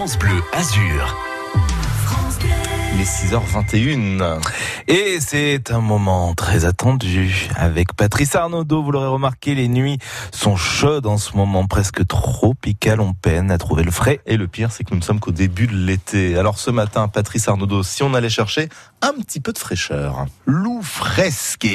France Bleu Azur. Il est 6h21 et c'est un moment très attendu avec Patrice Arnaudot. Vous l'aurez remarqué, les nuits sont chaudes en ce moment, presque tropicales. On peine à trouver le frais et le pire, c'est que nous ne sommes qu'au début de l'été. Alors ce matin, Patrice Arnaudot, si on allait chercher un petit peu de fraîcheur. Loup fresque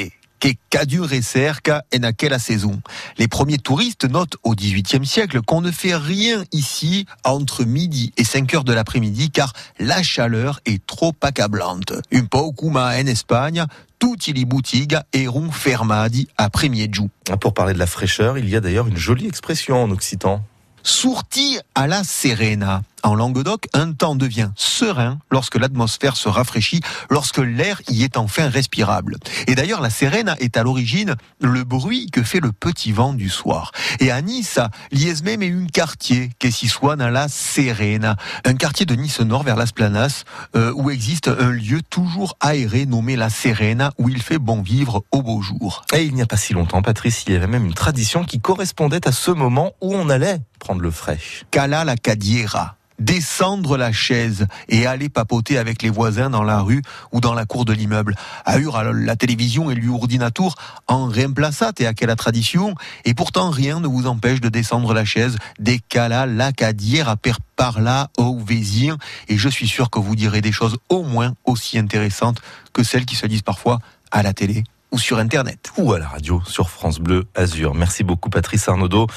que cadure cerca en aquella saison. Les premiers touristes notent au XVIIIe siècle qu'on ne fait rien ici entre midi et 5 heures de l'après-midi car la chaleur est trop accablante. Un comme en Espagne, tutti boutiques eront fermadi après miedju. Pour parler de la fraîcheur, il y a d'ailleurs une jolie expression en occitan. Sorti à la Serena. En Languedoc, un temps devient serein lorsque l'atmosphère se rafraîchit, lorsque l'air y est enfin respirable. Et d'ailleurs, la Serena est à l'origine le bruit que fait le petit vent du soir. Et à Nice, lies même est un quartier qui dans la Serena, un quartier de Nice Nord vers Las Planas, euh, où existe un lieu toujours aéré nommé la Serena, où il fait bon vivre au beau jour. Et il n'y a pas si longtemps, Patrice, il y avait même une tradition qui correspondait à ce moment où on allait prendre le frais. Cala la Cadiera descendre la chaise et aller papoter avec les voisins dans la rue ou dans la cour de l'immeuble. À Ur, la télévision et l'ordinateur en remplaçate et à quelle tradition, et pourtant rien ne vous empêche de descendre la chaise des cala la cadière à par là au Vésir, et je suis sûr que vous direz des choses au moins aussi intéressantes que celles qui se disent parfois à la télé ou sur Internet. Ou à la radio sur France Bleu Azur. Merci beaucoup Patrice Arnaudot.